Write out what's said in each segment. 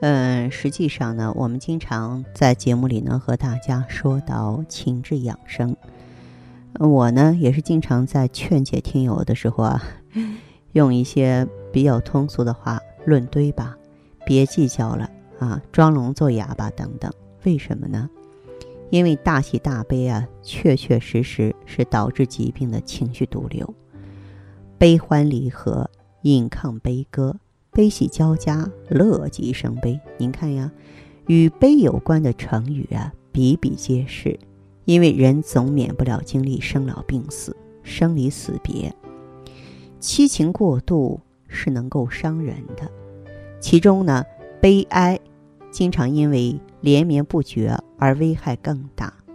嗯，实际上呢，我们经常在节目里呢和大家说到情志养生。我呢也是经常在劝解听友的时候啊，用一些比较通俗的话论堆吧，别计较了啊，装聋作哑吧等等。为什么呢？因为大喜大悲啊，确确实实是导致疾病的情绪毒瘤。悲欢离合，引抗悲歌。悲喜交加，乐极生悲。您看呀，与悲有关的成语啊，比比皆是。因为人总免不了经历生老病死、生离死别，七情过度是能够伤人的。其中呢，悲哀经常因为连绵不绝而危害更大。《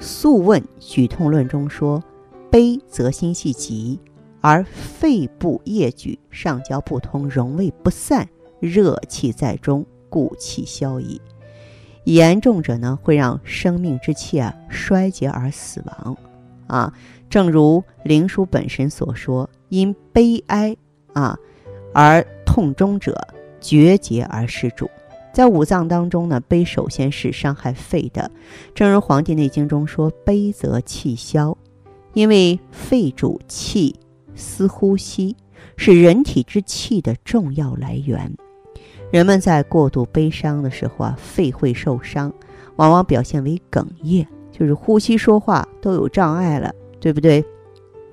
素问·举痛论》中说：“悲则心系急。”而肺部液举上焦不通，荣卫不散，热气在中，故气消矣。严重者呢，会让生命之气啊衰竭而死亡。啊，正如灵书本身所说：“因悲哀啊而痛中者，绝节而失主。”在五脏当中呢，悲首先是伤害肺的。正如《黄帝内经》中说：“悲则气消，因为肺主气。”思呼吸是人体之气的重要来源。人们在过度悲伤的时候啊，肺会受伤，往往表现为哽咽，就是呼吸、说话都有障碍了，对不对？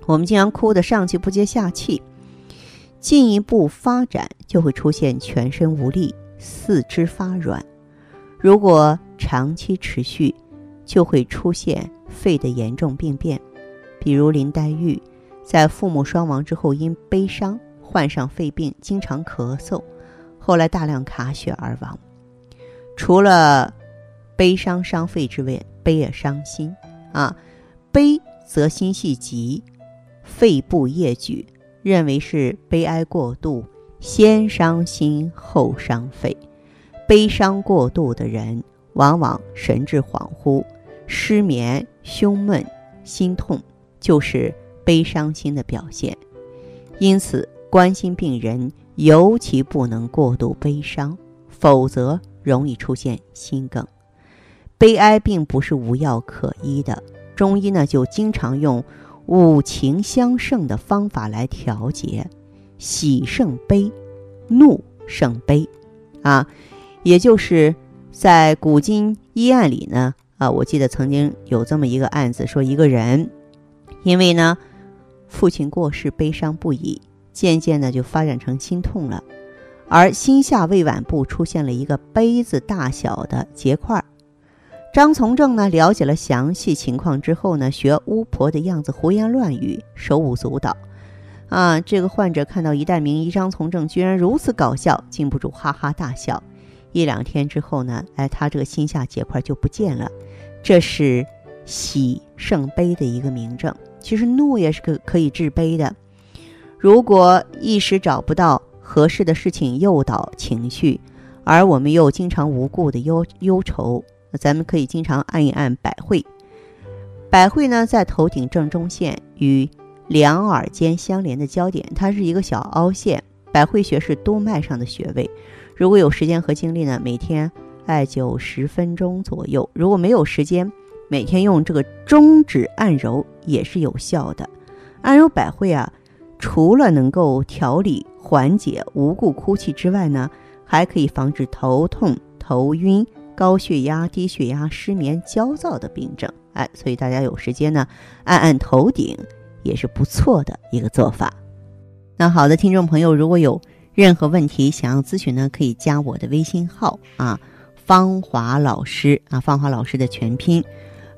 我们经常哭得上气不接下气，进一步发展就会出现全身无力、四肢发软。如果长期持续，就会出现肺的严重病变，比如林黛玉。在父母双亡之后，因悲伤患上肺病，经常咳嗽，后来大量卡血而亡。除了悲伤伤肺之外，悲也伤心啊。悲则心系急，肺部液举，认为是悲哀过度，先伤心后伤肺。悲伤过度的人，往往神志恍惚、失眠、胸闷、心痛，就是。悲伤心的表现，因此关心病人尤其不能过度悲伤，否则容易出现心梗。悲哀并不是无药可医的，中医呢就经常用五情相胜的方法来调节，喜胜悲，怒胜悲，啊，也就是在古今医案里呢，啊，我记得曾经有这么一个案子，说一个人因为呢。父亲过世，悲伤不已，渐渐的就发展成心痛了，而心下胃脘部出现了一个杯子大小的结块。张从正呢，了解了详细情况之后呢，学巫婆的样子胡言乱语，手舞足蹈。啊，这个患者看到一代名医张从正居然如此搞笑，禁不住哈哈大笑。一两天之后呢，哎，他这个心下结块就不见了。这是喜胜悲的一个明证。其实怒也是可可以治悲的。如果一时找不到合适的事情诱导情绪，而我们又经常无故的忧忧愁，那咱们可以经常按一按百会。百会呢，在头顶正中线与两耳间相连的交点，它是一个小凹陷。百会穴是督脉上的穴位。如果有时间和精力呢，每天艾灸十分钟左右。如果没有时间，每天用这个中指按揉也是有效的。按揉百会啊，除了能够调理缓解无故哭泣之外呢，还可以防止头痛、头晕、高血压、低血压、失眠、焦躁的病症。哎，所以大家有时间呢，按按头顶也是不错的一个做法。那好的，听众朋友，如果有任何问题想要咨询呢，可以加我的微信号啊，芳华老师啊，芳华老师的全拼。